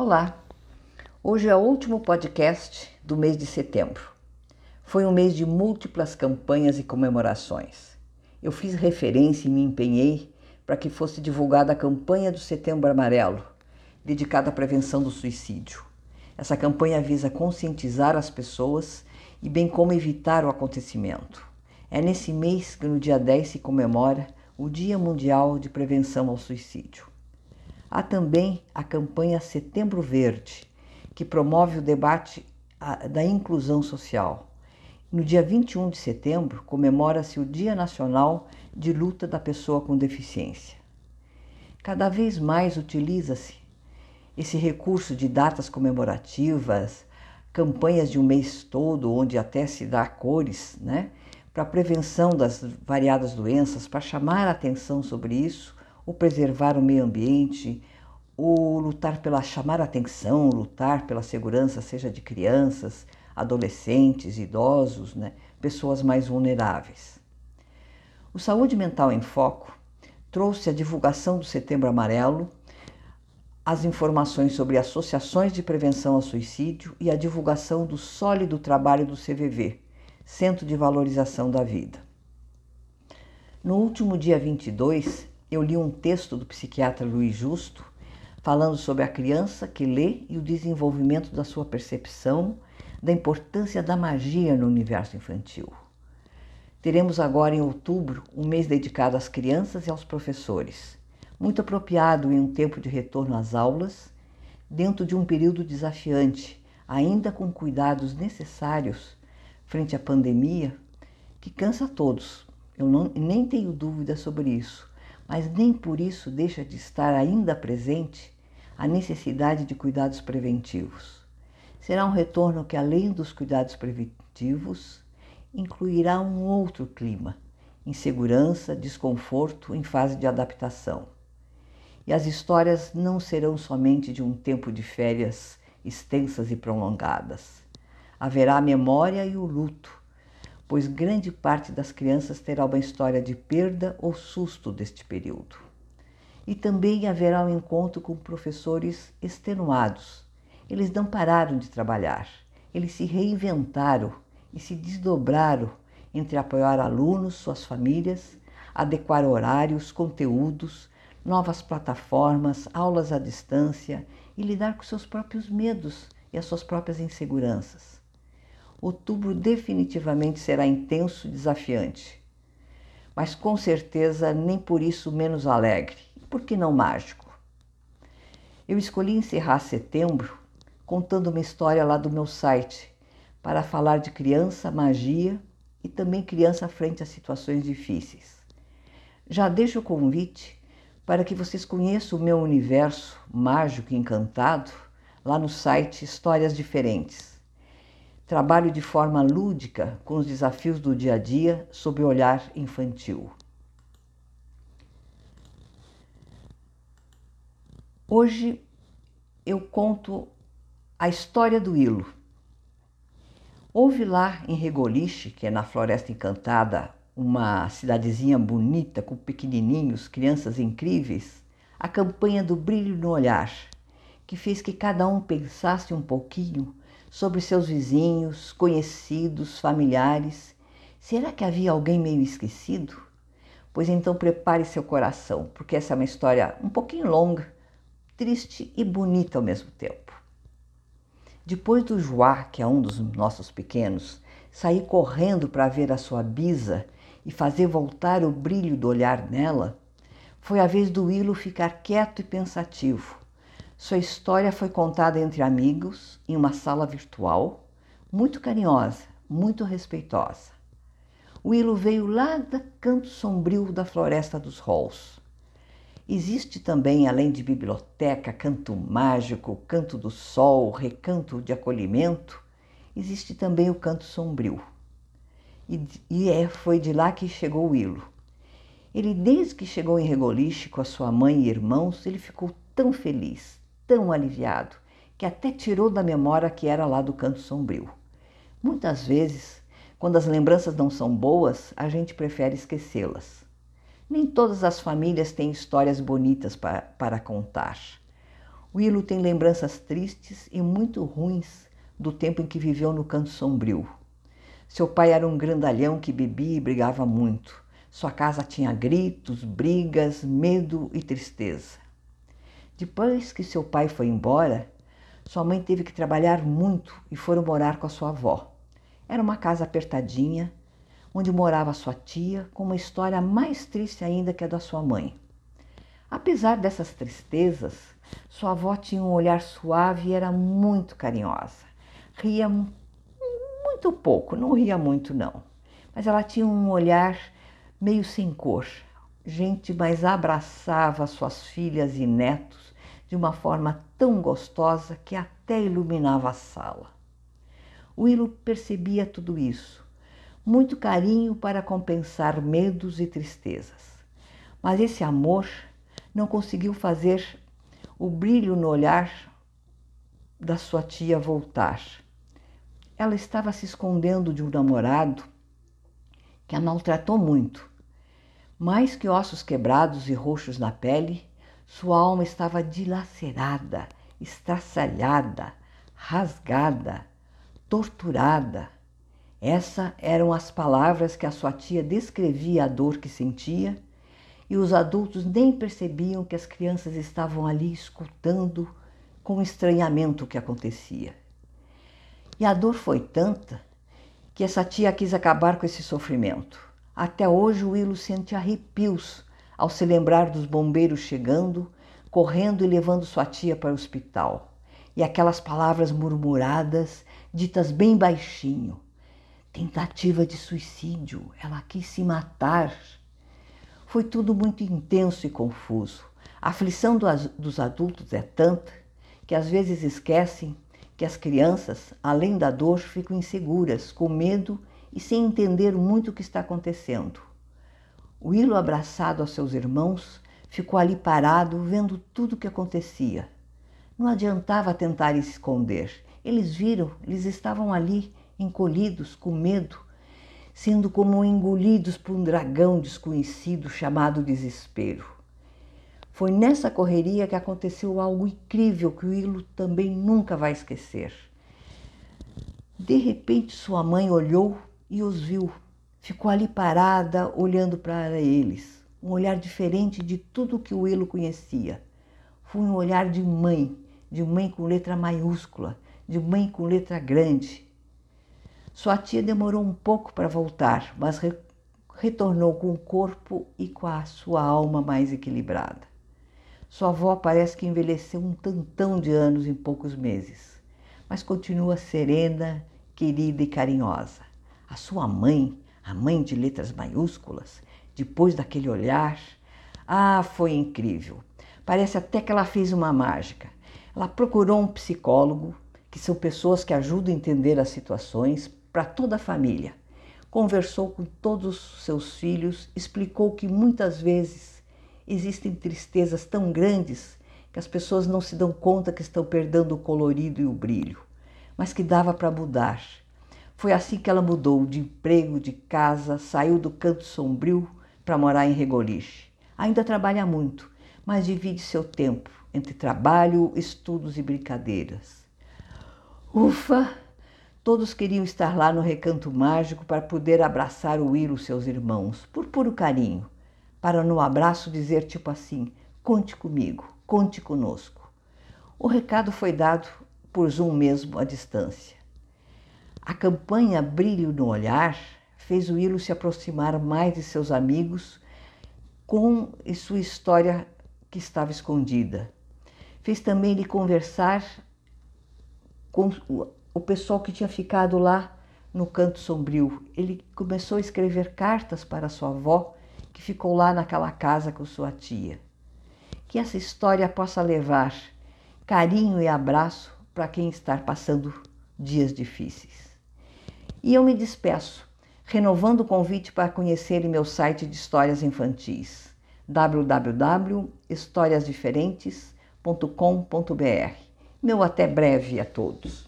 Olá! Hoje é o último podcast do mês de setembro. Foi um mês de múltiplas campanhas e comemorações. Eu fiz referência e me empenhei para que fosse divulgada a campanha do Setembro Amarelo, dedicada à prevenção do suicídio. Essa campanha visa conscientizar as pessoas e bem como evitar o acontecimento. É nesse mês que no dia 10 se comemora o Dia Mundial de Prevenção ao Suicídio. Há também a campanha Setembro Verde, que promove o debate da inclusão social. No dia 21 de setembro, comemora-se o Dia Nacional de Luta da Pessoa com Deficiência. Cada vez mais utiliza-se esse recurso de datas comemorativas, campanhas de um mês todo, onde até se dá cores, né, para a prevenção das variadas doenças, para chamar a atenção sobre isso o preservar o meio ambiente, o lutar pela chamar atenção, lutar pela segurança, seja de crianças, adolescentes, idosos, né, pessoas mais vulneráveis. O Saúde Mental em Foco trouxe a divulgação do Setembro Amarelo, as informações sobre associações de prevenção ao suicídio e a divulgação do sólido trabalho do CVV, Centro de Valorização da Vida. No último dia 22, eu li um texto do psiquiatra Luiz Justo falando sobre a criança que lê e o desenvolvimento da sua percepção da importância da magia no universo infantil. Teremos agora em outubro um mês dedicado às crianças e aos professores, muito apropriado em um tempo de retorno às aulas, dentro de um período desafiante, ainda com cuidados necessários frente à pandemia, que cansa a todos. Eu não, nem tenho dúvida sobre isso mas nem por isso deixa de estar ainda presente a necessidade de cuidados preventivos. Será um retorno que, além dos cuidados preventivos, incluirá um outro clima, insegurança, desconforto em fase de adaptação. E as histórias não serão somente de um tempo de férias extensas e prolongadas. Haverá a memória e o luto, pois grande parte das crianças terá uma história de perda ou susto deste período. E também haverá um encontro com professores extenuados. Eles não pararam de trabalhar, eles se reinventaram e se desdobraram entre apoiar alunos, suas famílias, adequar horários, conteúdos, novas plataformas, aulas à distância e lidar com seus próprios medos e as suas próprias inseguranças outubro definitivamente será intenso e desafiante, mas com certeza nem por isso menos alegre, e por que não mágico? Eu escolhi encerrar setembro contando uma história lá do meu site para falar de criança, magia e também criança frente a situações difíceis. Já deixo o convite para que vocês conheçam o meu universo mágico e encantado lá no site Histórias Diferentes Trabalho de forma lúdica com os desafios do dia a dia sob o olhar infantil. Hoje eu conto a história do hilo. Houve lá em Regoliche, que é na Floresta Encantada, uma cidadezinha bonita com pequenininhos, crianças incríveis, a campanha do brilho no olhar, que fez que cada um pensasse um pouquinho sobre seus vizinhos, conhecidos, familiares. Será que havia alguém meio esquecido? Pois então prepare seu coração, porque essa é uma história um pouquinho longa, triste e bonita ao mesmo tempo. Depois do Joá, que é um dos nossos pequenos, sair correndo para ver a sua bisa e fazer voltar o brilho do olhar nela, foi a vez do Hilo ficar quieto e pensativo, sua história foi contada entre amigos em uma sala virtual, muito carinhosa, muito respeitosa. O veio lá do canto sombrio da floresta dos Halls. Existe também, além de biblioteca, canto mágico, canto do sol, recanto de acolhimento, existe também o canto sombrio. E, e é, foi de lá que chegou o. Ele, desde que chegou em Regoliche com a sua mãe e irmãos, ele ficou tão feliz, tão aliviado que até tirou da memória que era lá do canto sombrio. Muitas vezes, quando as lembranças não são boas, a gente prefere esquecê-las. Nem todas as famílias têm histórias bonitas para, para contar. Willo tem lembranças tristes e muito ruins do tempo em que viveu no canto sombrio. Seu pai era um grandalhão que bebia e brigava muito. Sua casa tinha gritos, brigas, medo e tristeza. Depois que seu pai foi embora, sua mãe teve que trabalhar muito e foram morar com a sua avó. Era uma casa apertadinha, onde morava sua tia, com uma história mais triste ainda que a da sua mãe. Apesar dessas tristezas, sua avó tinha um olhar suave e era muito carinhosa. Ria muito pouco, não ria muito não, mas ela tinha um olhar meio sem cor. Gente, mas abraçava suas filhas e netos de uma forma tão gostosa que até iluminava a sala. Willow percebia tudo isso, muito carinho para compensar medos e tristezas. Mas esse amor não conseguiu fazer o brilho no olhar da sua tia voltar. Ela estava se escondendo de um namorado que a maltratou muito. Mais que ossos quebrados e roxos na pele, sua alma estava dilacerada, estraçalhada, rasgada, torturada. Essas eram as palavras que a sua tia descrevia a dor que sentia, e os adultos nem percebiam que as crianças estavam ali escutando com estranhamento o que acontecia. E a dor foi tanta que essa tia quis acabar com esse sofrimento. Até hoje o Willo sente arrepios ao se lembrar dos bombeiros chegando, correndo e levando sua tia para o hospital. E aquelas palavras murmuradas, ditas bem baixinho. Tentativa de suicídio, ela quis se matar. Foi tudo muito intenso e confuso. A aflição dos adultos é tanta que às vezes esquecem que as crianças, além da dor, ficam inseguras, com medo e sem entender muito o que está acontecendo. O Willo, abraçado aos seus irmãos, ficou ali parado, vendo tudo o que acontecia. Não adiantava tentar se esconder. Eles viram, eles estavam ali, encolhidos, com medo, sendo como engolidos por um dragão desconhecido chamado desespero. Foi nessa correria que aconteceu algo incrível que o Willo também nunca vai esquecer. De repente, sua mãe olhou e os viu. Ficou ali parada, olhando para eles. Um olhar diferente de tudo que o Willo conhecia. Foi um olhar de mãe, de mãe com letra maiúscula, de mãe com letra grande. Sua tia demorou um pouco para voltar, mas re retornou com o corpo e com a sua alma mais equilibrada. Sua avó parece que envelheceu um tantão de anos em poucos meses, mas continua serena, querida e carinhosa. A sua mãe, a mãe de letras maiúsculas, depois daquele olhar, ah, foi incrível. Parece até que ela fez uma mágica. Ela procurou um psicólogo, que são pessoas que ajudam a entender as situações para toda a família. Conversou com todos os seus filhos, explicou que muitas vezes existem tristezas tão grandes que as pessoas não se dão conta que estão perdendo o colorido e o brilho, mas que dava para mudar. Foi assim que ela mudou de emprego, de casa, saiu do canto sombrio para morar em Regoliche. Ainda trabalha muito, mas divide seu tempo entre trabalho, estudos e brincadeiras. Ufa! Todos queriam estar lá no recanto mágico para poder abraçar o Will, seus irmãos, por puro carinho para no abraço dizer tipo assim: conte comigo, conte conosco. O recado foi dado por Zoom mesmo à distância. A campanha Brilho no Olhar fez o Willo se aproximar mais de seus amigos com sua história que estava escondida. Fez também ele conversar com o pessoal que tinha ficado lá no canto sombrio. Ele começou a escrever cartas para sua avó que ficou lá naquela casa com sua tia. Que essa história possa levar carinho e abraço para quem está passando dias difíceis. E eu me despeço, renovando o convite para conhecerem meu site de histórias infantis www.historiasdiferentes.com.br. Meu até breve a todos.